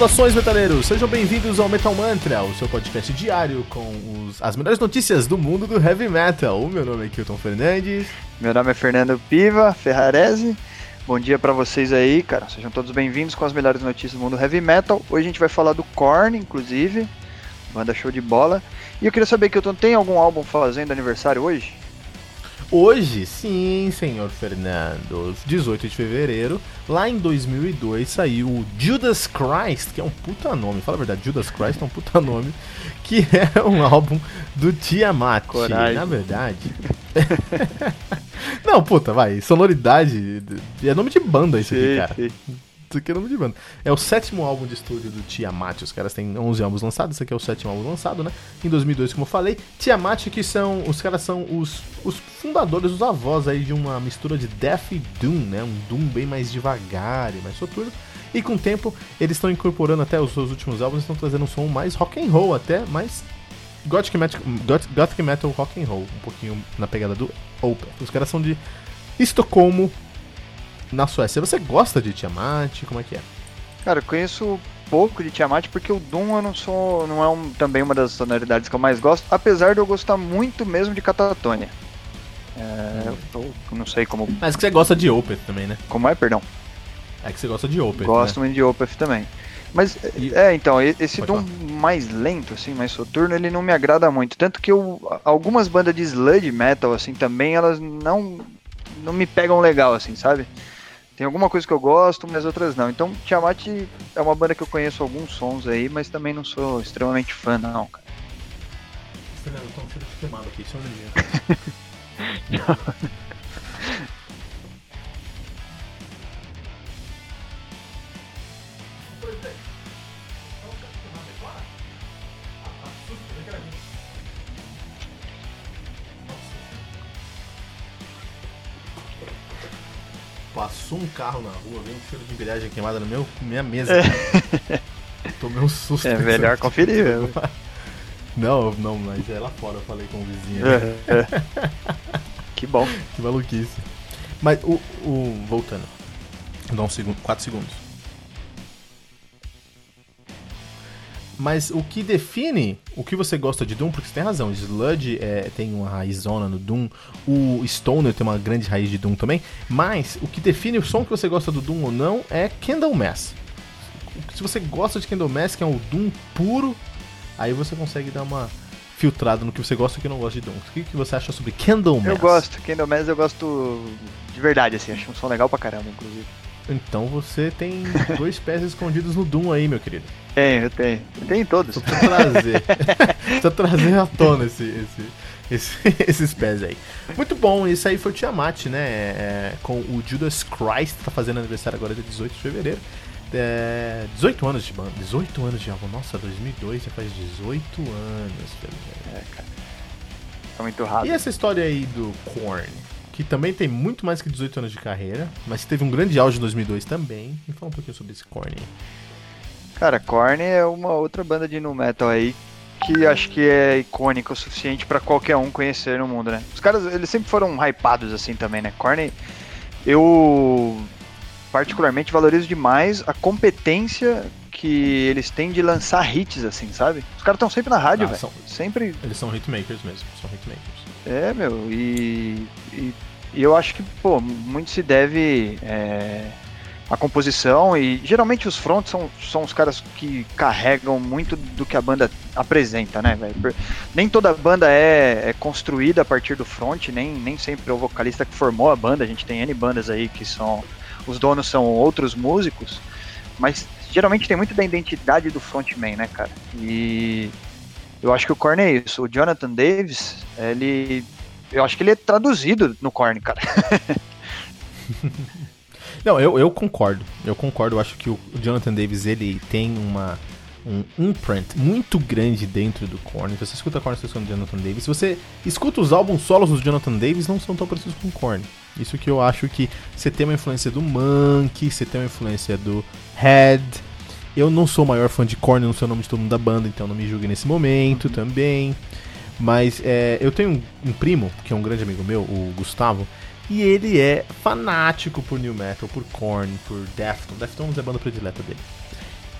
Saudações, metaleiros! Sejam bem-vindos ao Metal Mantra, o seu podcast diário com os- as melhores notícias do mundo do heavy metal. O meu nome é Kilton Fernandes. Meu nome é Fernando Piva Ferrarese. Bom dia pra vocês aí, cara. Sejam todos bem-vindos com as melhores notícias do mundo heavy metal. Hoje a gente vai falar do Korn, inclusive. Banda show de bola. E eu queria saber, Kilton, tem algum álbum fazendo aniversário hoje? Hoje, sim, senhor Fernando, 18 de fevereiro, lá em 2002 saiu o Judas Christ, que é um puta nome, fala a verdade, Judas Christ é um puta nome, que é um álbum do Tiamat. Coragem. Na verdade. Não, puta, vai, sonoridade. É nome de banda isso aqui, cara. Isso é nome de. É o sétimo álbum de estúdio do Tiamat. Os caras têm 11 álbuns lançados. Esse aqui é o sétimo álbum lançado, né? Em 2002, como eu falei. Tiamat, que são. Os caras são os, os fundadores, os avós aí de uma mistura de Death e Doom, né? Um Doom bem mais devagar e mais soturno. E com o tempo, eles estão incorporando até os seus últimos álbuns, estão trazendo um som mais rock and roll até, mais Gothic Metal, Goth- Gothic metal rock and roll, um pouquinho na pegada do Opeth. Os caras são de Estocolmo, na Suécia. Você gosta de Tiamat? Como é que é? Cara, eu conheço pouco de Tiamat porque o Doom eu não sou, não é um- também uma das sonoridades que eu mais gosto, apesar de eu gostar muito mesmo de Catatonia. É, eu não sei como, Mas que você gosta de Opeth também, né? como é, perdão. É que você gosta de Opeth, Gosto né? muito de Opeth também. Mas, E- é, então, esse Doom mais lento, assim, mais soturno, ele não me agrada muito. Tanto que eu, algumas bandas de sludge metal, assim, também, elas não, não me pegam legal, assim, sabe? Tem alguma coisa que eu gosto, mas outras não. Então, Tiamat é uma banda que eu conheço alguns sons aí, mas também não sou extremamente fã, não, cara. Fernando, eu tô um cheiro de queimado aqui, só um minutinho. Passou um carro na rua, veio um cheiro de embreagem queimada na meu, minha mesa. Tomei um susto. É melhor conferir, velho. Não, não, mas é lá fora eu falei com o vizinho. É, né? é. que bom. Que maluquice. Mas o. o voltando. Dá um segundo. 4 segundos. Mas o que define o que você gosta de Doom, porque você tem razão, Sludge é, tem uma raizona no Doom, o Stoner tem uma grande raiz de Doom também, mas o que define o som que você gosta do Doom ou não é Candlemass. Se você gosta de Candlemass, que é um Doom puro, aí você consegue dar uma filtrada no que você gosta e o que não gosta de Doom. O que, que você acha sobre Candlemass? Eu gosto, Candlemass eu gosto de verdade, assim, acho um som legal pra caramba, inclusive. Então você tem dois pés escondidos no Doom aí, meu querido. Tenho, eu tenho. Eu tenho todos. Só trazer. precisa trazer à tona esse, esse, esse- esses pés aí. Muito bom, isso aí foi o Tiamat, né? É, com o Judas Christ, tá fazendo aniversário agora dia 18 de fevereiro. É, 18 anos de banda, 18 anos de álbum. Nossa, 2002 já faz 18 anos, fevereiro. Tá muito rápido. E essa história aí do Korn, que também tem muito mais que 18 anos de carreira, mas teve um grande auge em 2002 também. Me fala um pouquinho sobre esse Korn. Cara, Korn é uma outra banda de nu metal aí que acho que é icônica o suficiente pra qualquer um conhecer no mundo, né? Os caras, eles sempre foram hypados assim também, né? Korn, eu particularmente valorizo demais a competência que eles têm de lançar hits assim, sabe? Os caras estão sempre na rádio, Ah, velho. Sempre Eles são hitmakers mesmo, são hitmakers. É, meu, e, e, e eu acho que, pô, muito se deve é, à composição e geralmente os fronts são, são os caras que carregam muito do que a banda apresenta, né, velho? Nem toda banda é, é construída a partir do front, nem, nem sempre é o vocalista que formou a banda, a gente tem N bandas aí que são os donos são outros músicos, mas geralmente tem muito da identidade do frontman, né, cara? E eu acho que o Korn é isso. O Jonathan Davis, ele. Eu acho que ele é traduzido no Korn, cara. Não, eu, eu concordo. Eu concordo. Eu acho que o Jonathan Davis ele tem uma um imprint muito grande dentro do Korn. Então, você escuta Korn, você escuta Jonathan Davis. Se você escuta os álbuns solos do Jonathan Davis, não são tão parecidos com Korn. Isso que eu acho que você tem uma influência do Monkey, você tem uma influência do Head. Eu não sou o maior fã de Korn, não sei o nome de todo mundo da banda, então não me julgue nesse momento uhum. também. Mas é, eu tenho um, um, primo, que é um grande amigo meu, o Gustavo, e ele é fanático por New Metal, por Korn, por Deftones. Deftones é a banda predileta dele.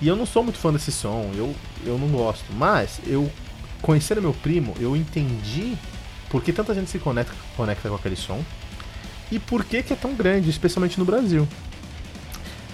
E eu não sou muito fã desse som, eu, eu não gosto. Mas eu, conhecendo meu primo, eu entendi por que tanta gente se conecta, conecta com aquele som e por que, que é tão grande, especialmente no Brasil.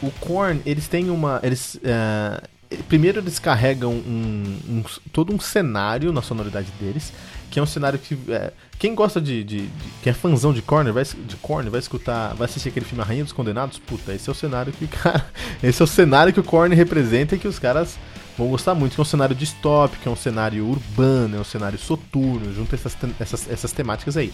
O Korn, eles têm uma. Eles, uh, primeiro eles carregam um, um, todo um cenário na sonoridade deles, que é um cenário que é, quem gosta de, de, de, quem é fãzão de Korn vai de Korn vai escutar, vai assistir aquele filme A Rainha dos Condenados, puta, esse é o cenário que cara, esse é o cenário que o Korn representa e que os caras vão gostar muito, que é um cenário distópico, é um cenário urbano, é um cenário soturno, junto essas, essas, essas temáticas aí.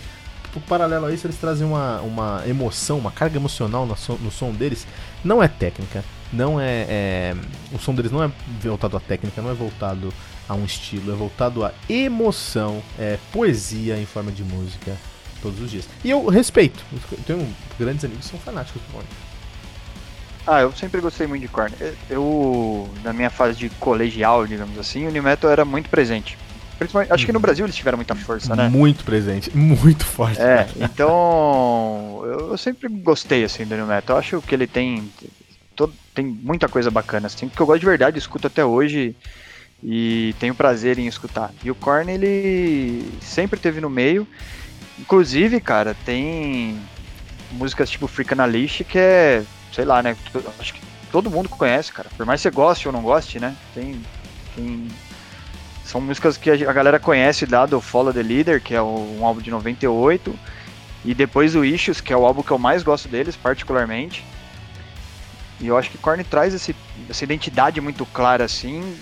Por paralelo a isso, eles trazem uma, uma emoção, uma carga emocional no som, no som deles. Não é técnica, não é, é, O som deles não é voltado à técnica, não é voltado a um estilo, é voltado a emoção, é poesia em forma de música todos os dias. E eu respeito, eu tenho grandes amigos que são fanáticos do Korn. Ah, eu sempre gostei muito de Korn. Eu, na minha fase de colegial, digamos assim, o New Metal era muito presente. Acho que no uhum. Brasil eles tiveram muita força, né? Muito presente, muito forte. É, então eu sempre gostei assim do New Metal. Eu acho que ele tem todo, tem muita coisa bacana, assim, que eu gosto de verdade, escuto até hoje e tenho prazer em escutar. E o Korn, ele sempre teve no meio. Inclusive, cara, tem músicas tipo Freak Leash que é, sei lá, né? Acho que todo mundo conhece, cara. Por mais que você goste ou não goste, né? Tem. tem são músicas que a galera conhece lá do Follow the Leader, que é um álbum de 98. E depois o Issues, que é o álbum que eu mais gosto deles, particularmente. E eu acho que Korn traz esse, essa identidade muito clara, assim,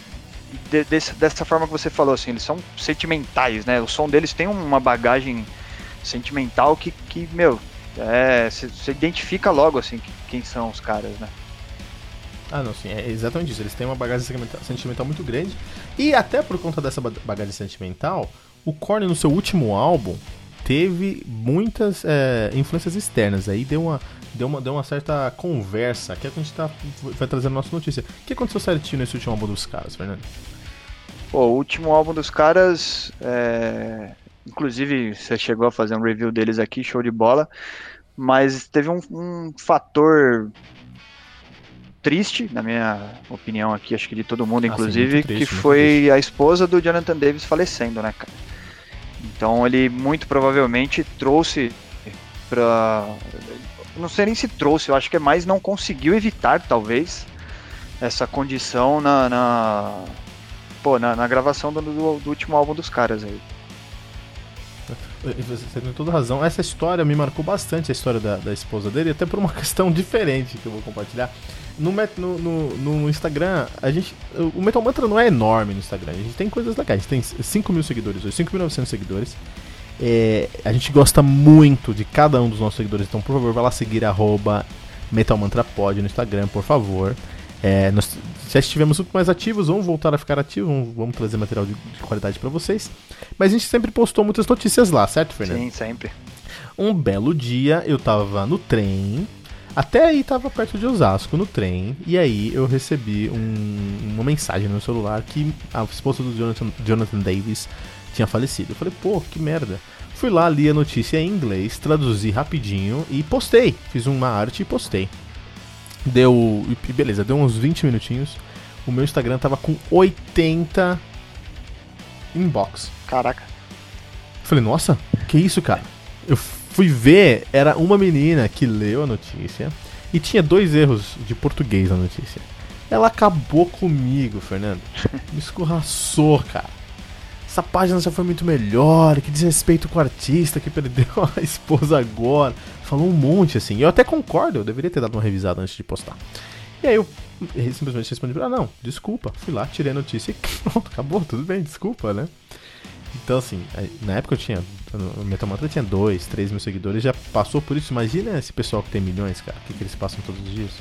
de, desse, dessa forma que você falou, assim, eles são sentimentais, né? O som deles tem uma bagagem sentimental que, que meu, é, você identifica logo, assim, que, quem são os caras, né? Ah, não, sim, é exatamente isso. Eles têm uma bagagem sentimental muito grande. E até por conta dessa bagagem sentimental, o Korn no seu último álbum teve muitas é, influências externas. Aí deu uma, deu uma, deu uma certa conversa, que é que a gente tá, vai trazendo nossa notícia. O que aconteceu certinho nesse último álbum dos caras, Fernando? Pô, o último álbum dos caras, é... inclusive você chegou a fazer um review deles aqui, show de bola, mas teve um, um fator triste, na minha opinião aqui, acho que de todo mundo, ah, inclusive, sim, triste, que foi a esposa do Jonathan Davis falecendo, né, cara? Então ele muito provavelmente trouxe pra não sei nem se trouxe, eu acho que é mais não conseguiu evitar, talvez, essa condição na, na pô, na, na gravação do, do, do, último álbum dos caras aí. Você tem toda razão. Essa história me marcou bastante, a história da, da esposa dele, até por uma questão diferente que eu vou compartilhar. No, no, no, no, Instagram, a gente. O Metal Mantra não é enorme no Instagram. A gente tem coisas legais. A gente tem 5 mil seguidores hoje, 5.900 seguidores. É, a gente gosta muito de cada um dos nossos seguidores, então por favor, vá lá seguir arroba MetalMantraPod no Instagram, por favor. É, nós já estivemos muito mais ativos, vamos voltar a ficar ativos, vamos, vamos trazer material de, de qualidade para vocês. Mas a gente sempre postou muitas notícias lá, certo, Fernando? Sim, sempre. Um belo dia eu tava no trem, até aí tava perto de Osasco, no trem, e aí eu recebi um, uma mensagem no meu celular que a esposa do Jonathan, Jonathan Davis tinha falecido. Eu falei, pô, que merda. Fui lá, li a notícia em inglês, traduzi rapidinho e postei. Fiz uma arte e postei. Deu. Beleza, deu uns 20 minutinhos. O meu Instagram tava com 80 inbox. Caraca. Falei, nossa, que isso, cara? Eu fui ver, era uma menina que leu a notícia e tinha dois erros de português na notícia. Ela acabou comigo, Fernando. Me escorraçou, cara. Essa página já foi muito melhor, que desrespeito com o artista que perdeu a esposa agora. Falou um monte assim. Eu até concordo, eu deveria ter dado uma revisada antes de postar. E aí eu simplesmente respondi: Ah, não, desculpa. Fui lá, tirei a notícia e pronto, acabou, tudo bem, desculpa, né? Então, assim, na época eu tinha. O Metal Mantra tinha 2, 3 mil seguidores, já passou por isso. Imagina esse pessoal que tem milhões, cara, o que, que eles passam todos os dias.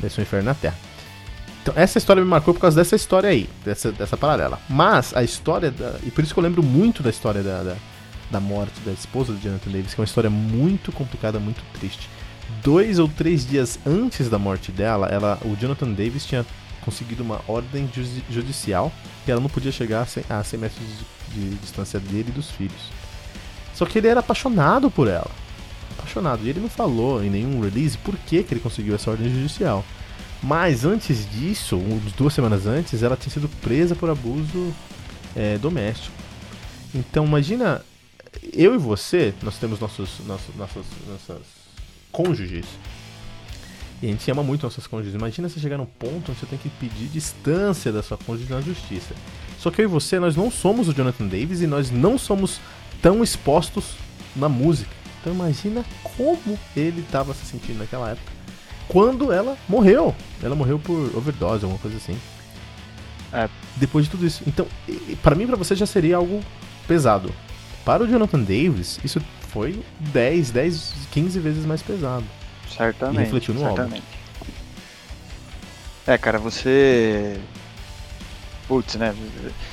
Deve ser um inferno na Terra. Então, essa história me marcou por causa dessa história aí, dessa, dessa paralela. Mas a história, da, e por isso que eu lembro muito da história da, da, da morte da esposa do Jonathan Davis, que é uma história muito complicada, muito triste. Dois ou três dias antes da morte dela, ela, o Jonathan Davis tinha conseguido uma ordem judicial que ela não podia chegar a 100, a 100 metros de, de distância dele e dos filhos. Só que ele era apaixonado por ela. Apaixonado. E ele não falou em nenhum release por que, que ele conseguiu essa ordem judicial. Mas antes disso, duas semanas antes, ela tinha sido presa por abuso é, doméstico. Então imagina, eu e você, nós temos nossos, nossos, nossas, nossas cônjuges. E a gente ama muito nossas cônjuges. Imagina você chegar num ponto onde você tem que pedir distância da sua cônjuge na justiça. Só que eu e você, nós não somos o Jonathan Davis e nós não somos tão expostos na música. Então imagina como ele estava se sentindo naquela época quando ela morreu. Ela morreu por overdose, alguma coisa assim. É. Depois de tudo isso. Então, para mim e pra você já seria algo pesado. Para o Jonathan Davis, isso foi 10, 10, 15 vezes mais pesado. Certamente. E refletiu no certamente. álbum. É, cara, você. Putz, né?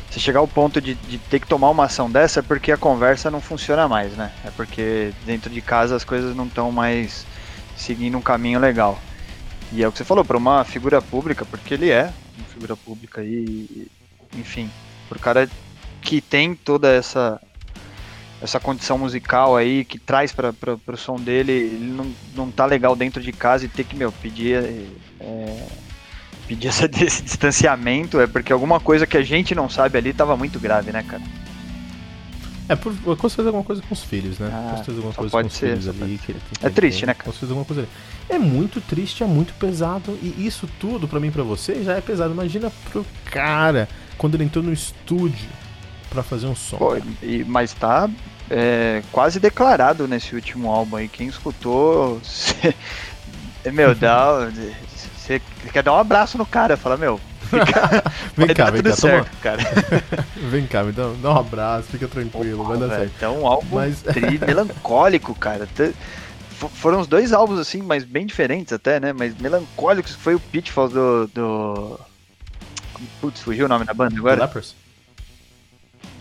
Você chegar ao ponto de, de, ter que tomar uma ação dessa é porque a conversa não funciona mais, né? É porque dentro de casa as coisas não estão mais seguindo um caminho legal. E é o que você falou, para uma figura pública, porque ele é uma figura pública e, enfim, por cara que tem toda essa essa condição musical aí que traz para o som dele, ele não, não tá legal dentro de casa e ter que, meu, pedir é, pedir essa, esse distanciamento é porque alguma coisa que a gente não sabe ali tava muito grave, né, cara? É, por, certeza alguma coisa com os filhos, né? Ah, certeza alguma coisa com os ser, filhos ali. Que, que, é triste, né, cara? Certeza alguma coisa ali. É muito triste, é muito pesado. E isso tudo, para mim e pra você, já é pesado. Imagina pro cara quando ele entrou no estúdio para fazer um som. Pô, e, mas tá é, quase declarado nesse último álbum aí. Quem escutou. Cê, meu, dá. Você quer dar um abraço no cara, fala, meu, vem cá, vem cá, certo, toma... cara. vem cá, me dá, dá, um abraço, fica tranquilo, vai dar certo. Então, um álbum mas... melancólico, cara. Foram os dois álbuns, assim, mas bem diferentes até, né? Mas melancólicos, foi o Pitfall do... do... Putz, fugiu o nome da banda agora? Do Lepers.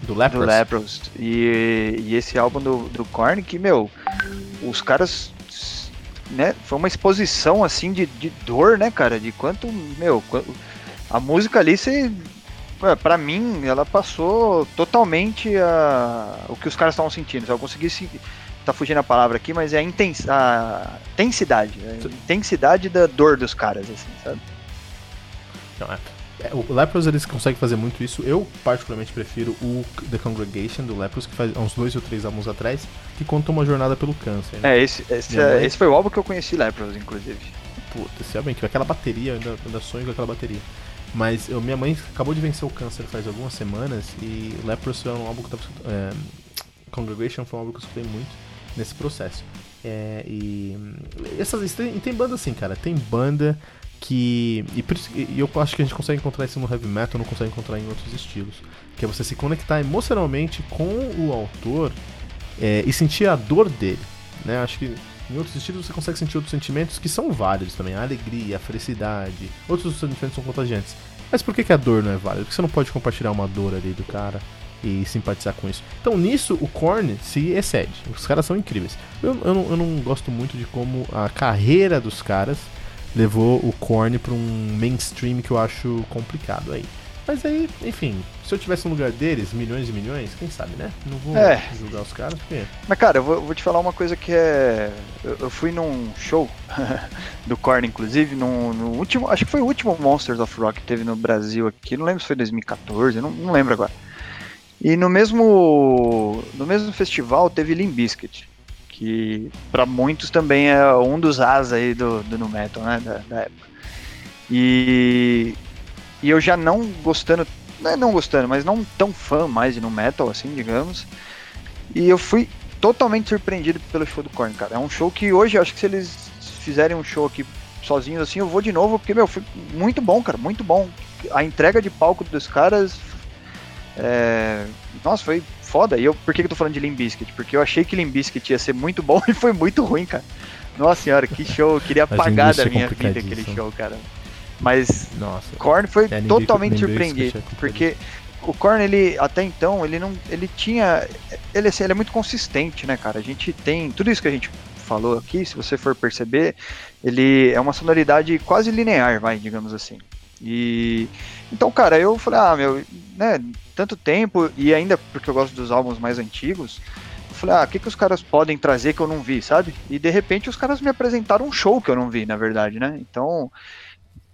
Do Lepers. Do Lepers. E, e esse álbum do, do Korn, que, meu, os caras né, foi uma exposição assim de, de dor, né, cara? De quanto, meu, a música ali, você, pra mim, ela passou totalmente a, o que os caras estavam sentindo. Eu consegui se, tá fugindo a palavra aqui, mas é a, intens, a intensidade, a intensidade da dor dos caras, assim, sabe? Não, é. é o Lepros eles conseguem fazer muito isso. Eu particularmente prefiro o The Congregation do Lepros, que faz uns dois ou três álbuns atrás, que conta uma jornada pelo câncer. Né? É, esse, esse, é, esse foi o álbum que eu conheci Lepros, inclusive. Puta, esse álbum que aquela bateria, eu ainda, ainda sonho com aquela bateria. Mas eu, minha mãe acabou de vencer o câncer faz algumas semanas e Leprosy é um álbum que eu tava é, Congregation foi um álbum que eu escutei muito nesse processo. É, e essas tem, tem banda assim, cara, tem banda que e, e, eu acho que a gente consegue encontrar isso no heavy metal, não consegue encontrar em outros estilos, que é você se conectar emocionalmente com o autor é, e sentir a dor dele, né? Acho que em outros estilos você consegue sentir outros sentimentos que são válidos também. A alegria, a felicidade. Outros sentimentos são contagiantes. Mas por que, que a dor não é válida? Porque você não pode compartilhar uma dor ali do cara e simpatizar com isso. Então nisso o Korn se excede. Os caras são incríveis. Eu, eu, não, eu não gosto muito de como a carreira dos caras levou o Korn para um mainstream que eu acho complicado aí. Mas aí, enfim, se eu tivesse no lugar deles, milhões e milhões, quem sabe, né? Não vou é. julgar os caras, porque. Mas, cara, eu vou, vou te falar uma coisa que é. Eu, eu fui num show do Korn, inclusive, no, no, último. Acho que foi o último Monsters of Rock que teve no Brasil aqui. Não lembro se foi 2014, não, não lembro agora. E no mesmo. No mesmo festival teve Limp Bizkit, que para muitos também é um dos as aí do, do no metal, né? Da, da época. E e eu já não gostando não é não gostando, mas não tão fã mais de no metal, assim, digamos. E eu fui totalmente surpreendido pelo show do Korn, cara. É um show que hoje, acho que se eles fizerem um show aqui sozinhos assim, eu vou de novo, porque, meu, foi muito bom, cara, muito bom. A entrega de palco dos caras. É... Nossa, foi foda. E eu, por que, que eu tô falando de Limp Bizkit? Porque eu achei que Limp Bizkit ia ser muito bom e foi muito ruim, cara. Nossa senhora, que show. Eu queria apagar da minha vida aquele show, cara. Mas Nossa. Korn foi totalmente surpreendido. É porque o Korn, ele, até então, ele não. Ele tinha. Ele, assim, ele é muito consistente, né, cara? A gente tem. Tudo isso que a gente falou aqui, se você for perceber, ele é uma sonoridade quase linear, vai, digamos assim. E então, cara, eu falei, ah, meu, né, tanto tempo e ainda porque eu gosto dos álbuns mais antigos, eu falei, ah, o que que os caras podem trazer que eu não vi, sabe? E de repente os caras me apresentaram um show que eu não vi, na verdade, né? Então,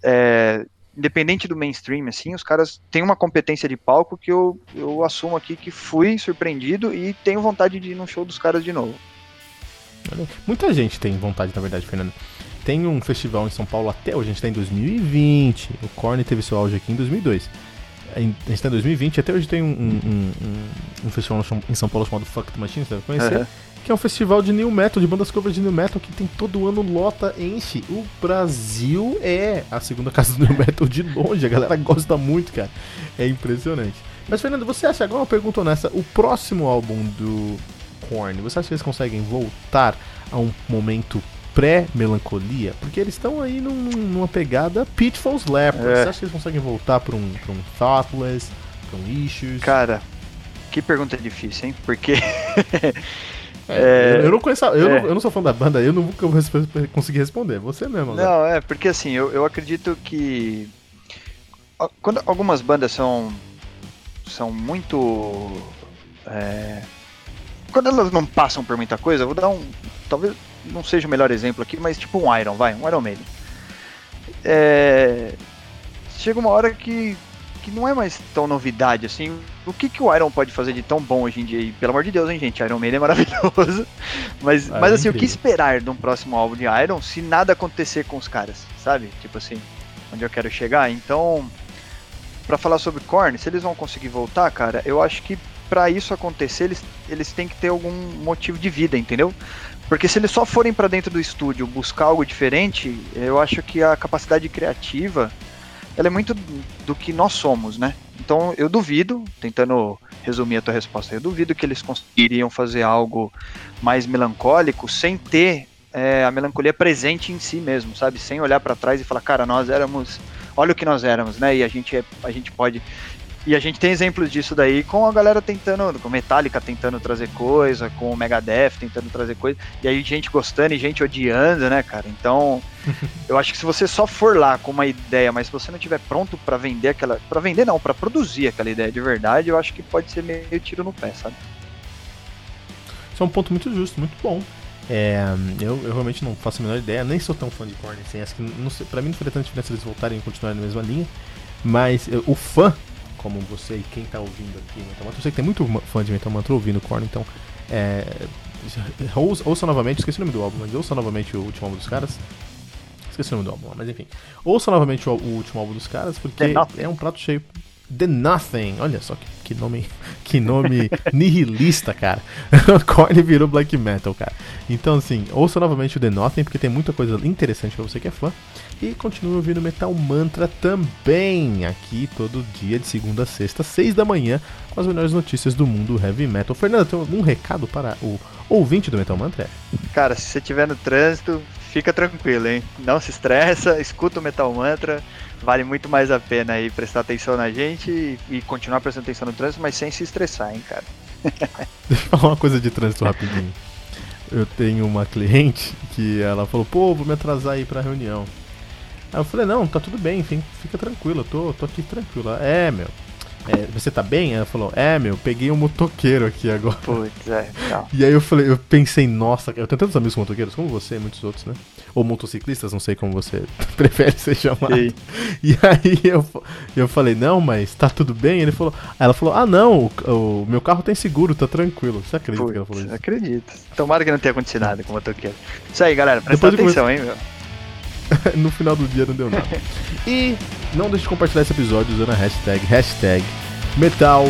é, independente do mainstream, assim, os caras têm uma competência de palco que eu, eu assumo aqui que fui surpreendido e tenho vontade de ir no show dos caras de novo. Muita gente tem vontade, na verdade, Fernando. Tem um festival em São Paulo até hoje, a gente está em 2020. O Korn teve seu auge aqui em 2002. A gente está em 2020, até hoje tem um, um, um, um, festival em São Paulo chamado Fuck the Machine, você deve conhecer. Uhum. Que é um festival de new metal, de bandas covers de new metal, que tem todo ano lota, enche. O Brasil é a segunda casa do new metal de longe, a galera gosta muito, cara. É impressionante. Mas, Fernando, você acha, agora uma pergunta honesta, o próximo álbum do Korn, você acha que eles conseguem voltar a um momento pré-melancolia? Porque eles estão aí num, numa pegada Pitfall Slapper. É. Você acha que eles conseguem voltar para um, pra um Thoughtless, para um Issues? Cara, que pergunta difícil, hein? Porque. É, é, eu, não conheço, eu, é. não, eu não sou fã da banda, eu nunca vou conseguir responder. Você mesmo. Agora. Não, é, porque assim, eu, eu acredito que. Quando algumas bandas são. são muito. É, quando elas não passam por muita coisa, vou dar um. Talvez não seja o melhor exemplo aqui, mas tipo um Iron, vai, um Iron Maiden. É, chega uma hora que, que não é mais tão novidade assim. O que, que o Iron pode fazer de tão bom hoje em dia? E, pelo amor de Deus, hein, gente? Iron Maiden é maravilhoso. Mas, ah, mas assim, o que esperar de um próximo álbum de Iron se nada acontecer com os caras, sabe? Tipo assim, onde eu quero chegar. Então, para falar sobre Korn, se eles vão conseguir voltar, cara, eu acho que para isso acontecer, eles, eles têm que ter algum motivo de vida, entendeu? Porque se eles só forem para dentro do estúdio buscar algo diferente, eu acho que a capacidade criativa ela é muito do que nós somos, né? Então eu duvido, tentando resumir a tua resposta, eu duvido que eles conseguiriam fazer algo mais melancólico sem ter é, a melancolia presente em si mesmo, sabe? Sem olhar para trás e falar, cara, nós éramos, olha o que nós éramos, né? E a gente, é, a gente pode e a gente tem exemplos disso daí com a galera tentando, com Metallica tentando trazer coisa, com o Megadeth tentando trazer coisa, e aí gente gostando e gente odiando, né, cara? Então, eu acho que se você só for lá com uma ideia, mas se você não estiver pronto para vender aquela, para vender não, para produzir aquela ideia de verdade, eu acho que pode ser meio tiro no pé, sabe? Isso é um ponto muito justo, muito bom. É, eu, eu, realmente não faço a menor ideia, nem sou tão fã de Korn assim, acho que não sei, pra mim não faria tanta diferença eles voltarem e continuarem na mesma linha, mas eu, o fã como você e quem está ouvindo aqui Metal Mantra. Eu sei que tem muito fã de Metal Mantra ouvindo Korn, então é, ouça, ouça, novamente, esqueci o nome do álbum, mas ouça novamente o último álbum dos caras. Esqueci o nome do álbum, mas enfim. Ouça novamente o, o último álbum dos caras, porque é um prato cheio. The Nothing, olha só que, que nome que nome nihilista, cara. Korn virou black metal, cara. Então assim, ouça novamente o The Nothing, porque tem muita coisa interessante para você que é fã. E continue ouvindo Metal Mantra também, aqui todo dia, de segunda a sexta, seis da manhã, com as melhores notícias do mundo heavy metal. Fernando, tem algum recado para o ouvinte do Metal Mantra? Cara, se você estiver no trânsito, fica tranquilo, hein? Não se estressa, escuta o Metal Mantra. Vale muito mais a pena aí prestar atenção na gente e, e continuar prestando atenção no trânsito, mas sem se estressar, hein, cara. Deixa eu falar uma coisa de trânsito rapidinho. Eu tenho uma cliente que ela falou, pô, vou me atrasar aí pra reunião. Aí eu falei, não, tá tudo bem, fica, eu tô, tô aqui tranquilo. É, meu. É, você tá bem? Ela falou, é, meu, peguei um motoqueiro aqui agora. Putz, é, não. E aí eu falei, eu pensei, nossa, eu tenho tantos amigos motoqueiros, como você e muitos outros, né? Ou motociclistas, não sei como você prefere ser chamado. E aí eu, eu falei, não, mas tá tudo bem? Ele falou, ela falou, ah não, o, o meu carro tem seguro, tá tranquilo. Você acredita Putz, que ela falou isso? Acredito. Tomara que não tenha acontecido nada com o motoqueiro. Isso aí, galera, presta atenção, hein, meu. no final do dia não deu nada. E não deixe de compartilhar esse episódio usando a hashtag, hashtag Metal